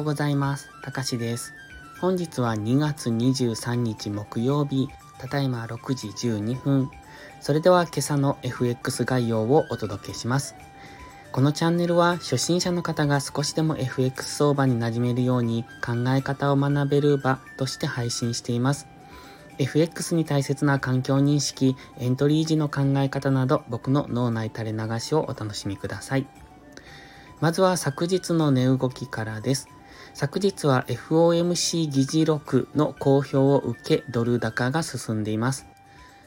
ようございます。たかしです。本日は2月23日木曜日、ただいま6時12分。それでは今朝の FX 概要をお届けします。このチャンネルは初心者の方が少しでも FX 相場に馴染めるように考え方を学べる場として配信しています。FX に大切な環境認識、エントリー時の考え方など僕の脳内垂れ流しをお楽しみください。まずは昨日の値動きからです。昨日は FOMC 議事録の公表を受けドル高が進んでいます。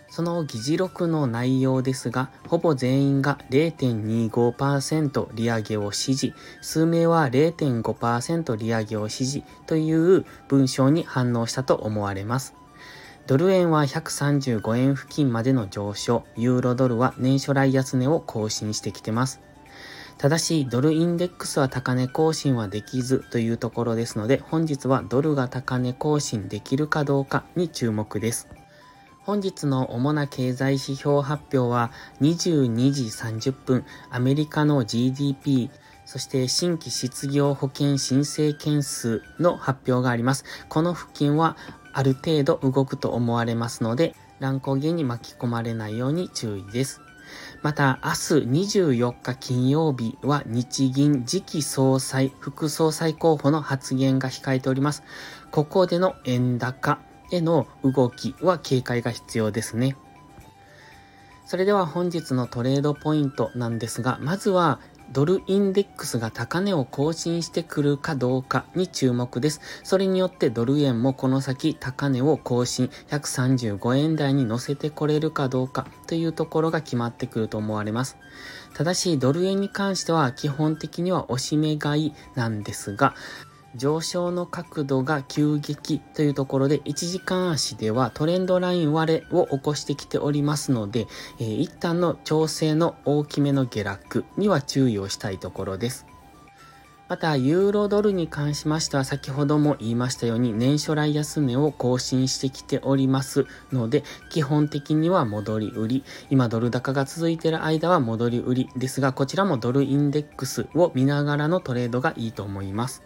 その議事録の内容ですが、ほぼ全員が0.25%利上げを支持、数名は0.5%利上げを支持という文章に反応したと思われます。ドル円は135円付近までの上昇、ユーロドルは年初来安値を更新してきてます。ただし、ドルインデックスは高値更新はできずというところですので、本日はドルが高値更新できるかどうかに注目です。本日の主な経済指標発表は22時30分、アメリカの GDP、そして新規失業保険申請件数の発表があります。この付近はある程度動くと思われますので、乱高下に巻き込まれないように注意です。また、明日24日金曜日は日銀次期総裁、副総裁候補の発言が控えております。ここでの円高への動きは警戒が必要ですね。それでは本日のトレードポイントなんですが、まずはドルインデックスが高値を更新してくるかどうかに注目です。それによってドル円もこの先高値を更新、135円台に乗せてこれるかどうかというところが決まってくると思われます。ただし、ドル円に関しては基本的には押し目買いなんですが、上昇の角度が急激というところで1時間足ではトレンドライン割れを起こしてきておりますので、えー、一旦の調整の大きめの下落には注意をしたいところです。また、ユーロドルに関しましては先ほども言いましたように年初来安値を更新してきておりますので、基本的には戻り売り。今ドル高が続いている間は戻り売りですが、こちらもドルインデックスを見ながらのトレードがいいと思います。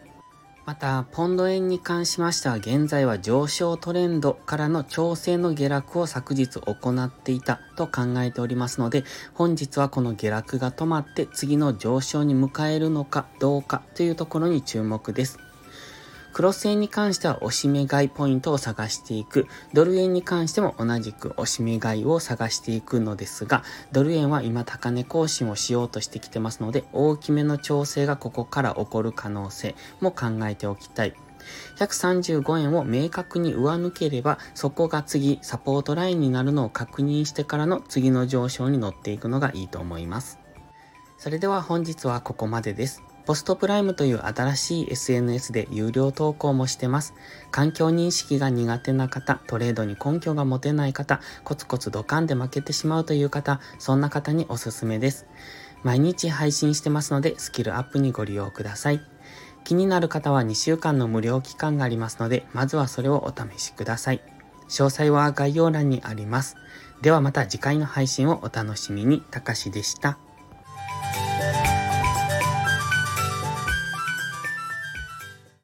また、ポンド円に関しましては、現在は上昇トレンドからの調整の下落を昨日行っていたと考えておりますので、本日はこの下落が止まって次の上昇に向かえるのかどうかというところに注目です。クロス円に関しては押し目買いポイントを探していく。ドル円に関しても同じく押し目買いを探していくのですが、ドル円は今高値更新をしようとしてきてますので、大きめの調整がここから起こる可能性も考えておきたい。135円を明確に上抜ければ、そこが次、サポートラインになるのを確認してからの次の上昇に乗っていくのがいいと思います。それでは本日はここまでです。ポストプライムという新しい SNS で有料投稿もしてます。環境認識が苦手な方、トレードに根拠が持てない方、コツコツドカンで負けてしまうという方、そんな方におすすめです。毎日配信してますので、スキルアップにご利用ください。気になる方は2週間の無料期間がありますので、まずはそれをお試しください。詳細は概要欄にあります。ではまた次回の配信をお楽しみに。たかしでした。